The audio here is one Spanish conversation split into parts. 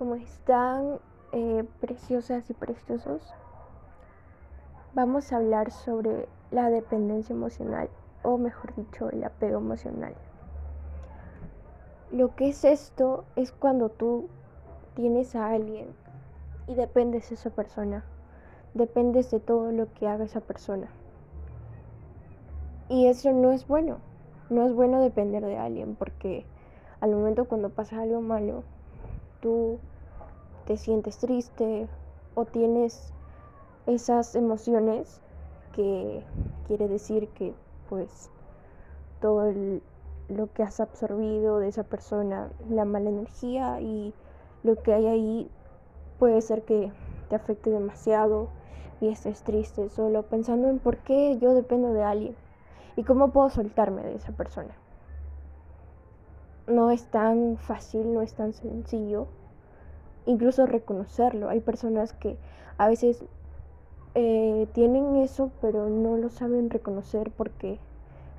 ¿Cómo están, eh, preciosas y preciosos? Vamos a hablar sobre la dependencia emocional, o mejor dicho, el apego emocional. Lo que es esto es cuando tú tienes a alguien y dependes de esa persona, dependes de todo lo que haga esa persona. Y eso no es bueno, no es bueno depender de alguien porque al momento cuando pasa algo malo, tú te sientes triste o tienes esas emociones que quiere decir que pues todo lo que has absorbido de esa persona, la mala energía y lo que hay ahí puede ser que te afecte demasiado y estés triste solo pensando en por qué yo dependo de alguien y cómo puedo soltarme de esa persona. No es tan fácil, no es tan sencillo incluso reconocerlo. Hay personas que a veces eh, tienen eso, pero no lo saben reconocer porque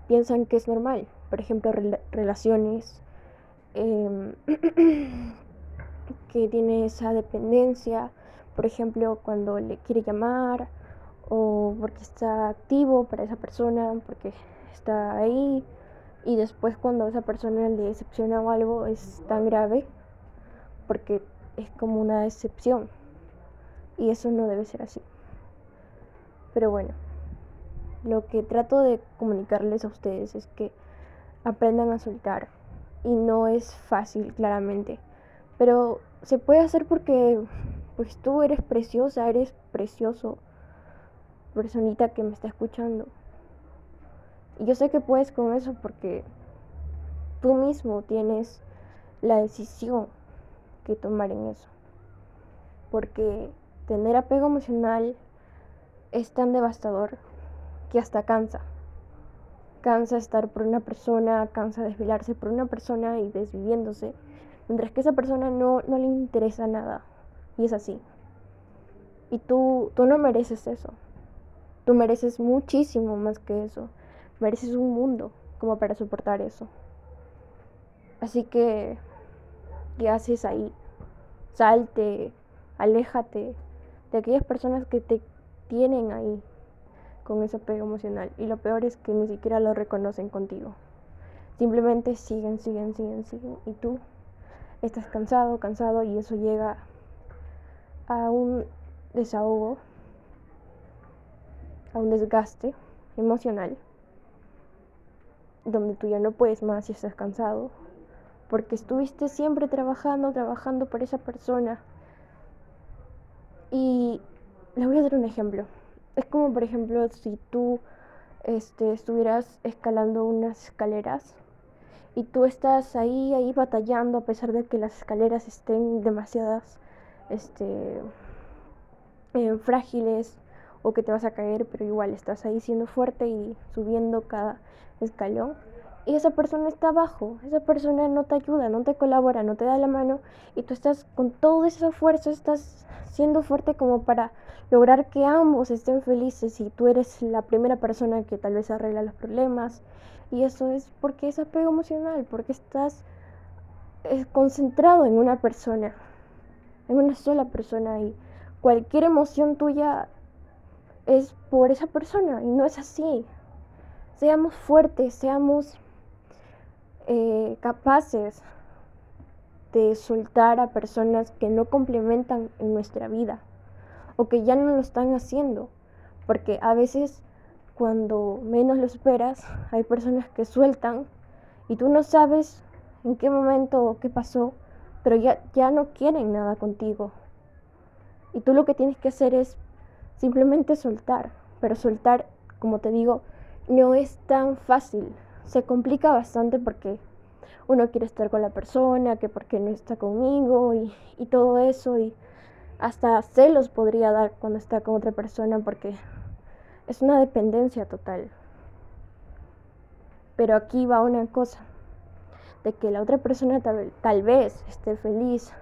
piensan que es normal. Por ejemplo, relaciones em, que tiene esa dependencia, por ejemplo, cuando le quiere llamar o porque está activo para esa persona, porque está ahí y después cuando esa persona le decepciona o algo es tan grave porque es como una decepción. Y eso no debe ser así. Pero bueno, lo que trato de comunicarles a ustedes es que aprendan a soltar. Y no es fácil, claramente. Pero se puede hacer porque pues tú eres preciosa, eres precioso. Personita que me está escuchando. Y yo sé que puedes con eso porque tú mismo tienes la decisión que tomar en eso. Porque tener apego emocional es tan devastador que hasta cansa. Cansa estar por una persona, cansa desvelarse por una persona y desviviéndose, mientras que esa persona no, no le interesa nada. Y es así. Y tú, tú no mereces eso. Tú mereces muchísimo más que eso. Mereces un mundo como para soportar eso. Así que ¿Qué haces ahí? Salte, aléjate de aquellas personas que te tienen ahí con ese apego emocional. Y lo peor es que ni siquiera lo reconocen contigo. Simplemente siguen, siguen, siguen, siguen. Y tú estás cansado, cansado y eso llega a un desahogo, a un desgaste emocional, donde tú ya no puedes más y estás cansado, porque estuviste siempre trabajando, trabajando por esa persona. Y le voy a dar un ejemplo. Es como, por ejemplo, si tú este, estuvieras escalando unas escaleras y tú estás ahí, ahí batallando a pesar de que las escaleras estén demasiadas este, eh, frágiles o que te vas a caer, pero igual estás ahí siendo fuerte y subiendo cada escalón y esa persona está abajo, esa persona no te ayuda, no te colabora, no te da la mano y tú estás con todo ese fuerza, estás siendo fuerte como para lograr que ambos estén felices y tú eres la primera persona que tal vez arregla los problemas y eso es porque es apego emocional, porque estás eh, concentrado en una persona, en una sola persona y cualquier emoción tuya es por esa persona y no es así. Seamos fuertes, seamos eh, capaces de soltar a personas que no complementan en nuestra vida o que ya no lo están haciendo. Porque a veces cuando menos lo esperas hay personas que sueltan y tú no sabes en qué momento o qué pasó, pero ya, ya no quieren nada contigo. Y tú lo que tienes que hacer es simplemente soltar. Pero soltar, como te digo, no es tan fácil se complica bastante porque uno quiere estar con la persona, que porque no está conmigo y, y todo eso y hasta celos podría dar cuando está con otra persona porque es una dependencia total. Pero aquí va una cosa, de que la otra persona tal, tal vez esté feliz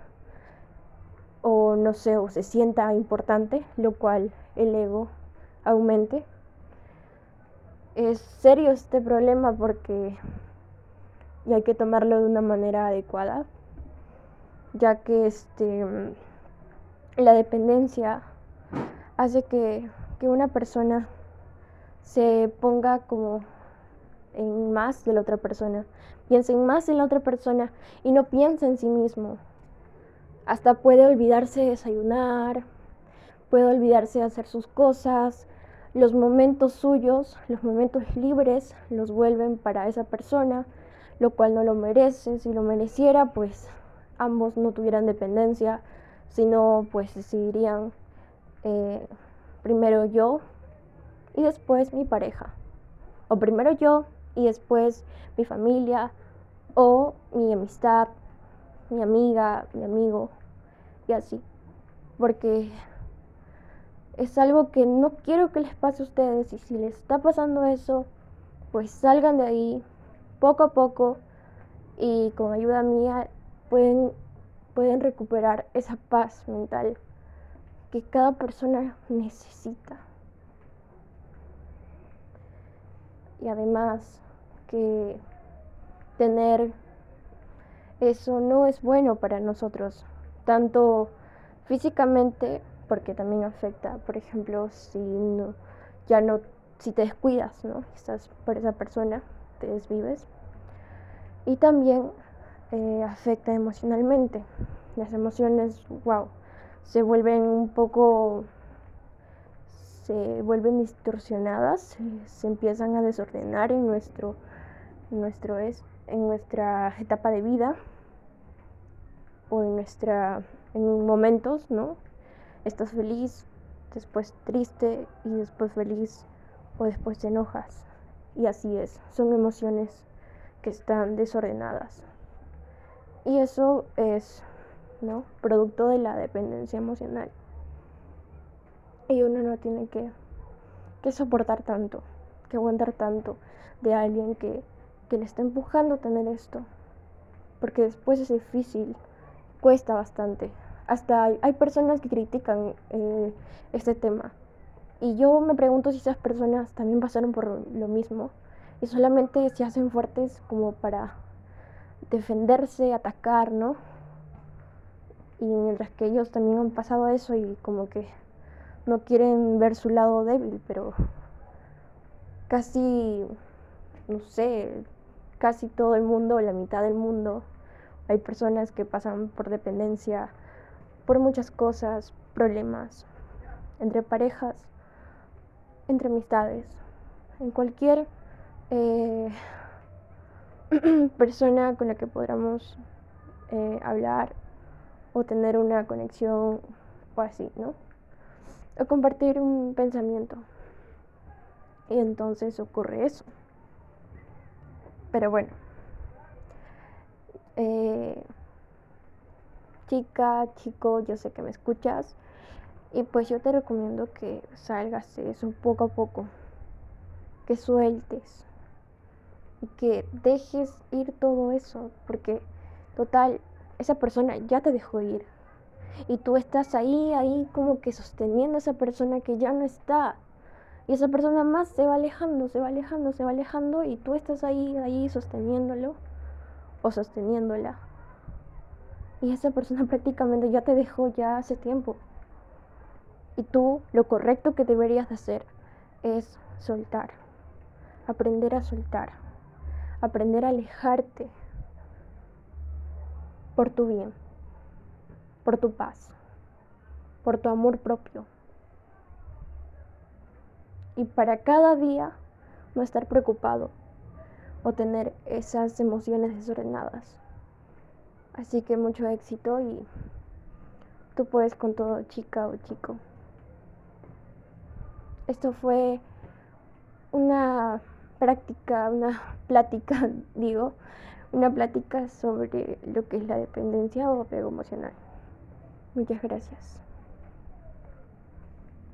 o no sé, o se sienta importante, lo cual el ego aumente es serio este problema porque hay que tomarlo de una manera adecuada, ya que este, la dependencia hace que, que una persona se ponga como en más de la otra persona, piensa en más en la otra persona y no piensa en sí mismo. Hasta puede olvidarse de desayunar, puede olvidarse de hacer sus cosas, los momentos suyos, los momentos libres los vuelven para esa persona, lo cual no lo merece. Si lo mereciera, pues ambos no tuvieran dependencia, sino pues decidirían eh, primero yo y después mi pareja. O primero yo y después mi familia o mi amistad, mi amiga, mi amigo y así. Porque es algo que no quiero que les pase a ustedes y si les está pasando eso, pues salgan de ahí poco a poco y con ayuda mía pueden, pueden recuperar esa paz mental que cada persona necesita. Y además que tener eso no es bueno para nosotros, tanto físicamente porque también afecta, por ejemplo, si ya no, si te descuidas, ¿no? Estás por esa persona, te desvives. Y también eh, afecta emocionalmente. Las emociones, wow, se vuelven un poco, se vuelven distorsionadas, se, empiezan a desordenar en nuestro, nuestro es, en nuestra etapa de vida o en nuestra, en momentos, ¿no? Estás feliz, después triste y después feliz o después te enojas. Y así es, son emociones que están desordenadas. Y eso es, ¿no? Producto de la dependencia emocional. Y uno no tiene que, que soportar tanto, que aguantar tanto de alguien que, que le está empujando a tener esto. Porque después es difícil, cuesta bastante hasta hay, personas que critican eh, este tema. Y yo me pregunto si esas personas también pasaron por lo mismo y solamente se hacen fuertes como para defenderse, atacar, ¿no? Y mientras que ellos también han pasado eso y como que no quieren ver su lado débil, pero casi, no sé, casi todo el mundo, la mitad del mundo, hay personas que pasan por dependencia por muchas cosas, problemas, entre parejas, entre amistades, en cualquier eh, persona con la que podamos eh, hablar o tener una conexión o así, ¿no? O compartir un pensamiento. Y entonces ocurre eso. Pero bueno. Eh, chica, chico, yo sé que me escuchas. Y pues yo te recomiendo que salgas de eso poco a poco. Que sueltes. Y que dejes ir todo eso. Porque total, esa persona ya te dejó ir. Y tú estás ahí, ahí como que sosteniendo a esa persona que ya no está. Y esa persona más se va alejando, se va alejando, se va alejando. Y tú estás ahí, ahí sosteniéndolo o sosteniéndola. Y esa persona prácticamente ya te dejó ya hace tiempo. Y tú lo correcto que deberías hacer es soltar. Aprender a soltar. Aprender a alejarte por tu bien, por tu paz, por tu amor propio. Y para cada día no estar preocupado o tener esas emociones desordenadas. Así que mucho éxito y tú puedes con todo, chica o chico. Esto fue una práctica, una plática, digo, una plática sobre lo que es la dependencia o apego emocional. Muchas gracias.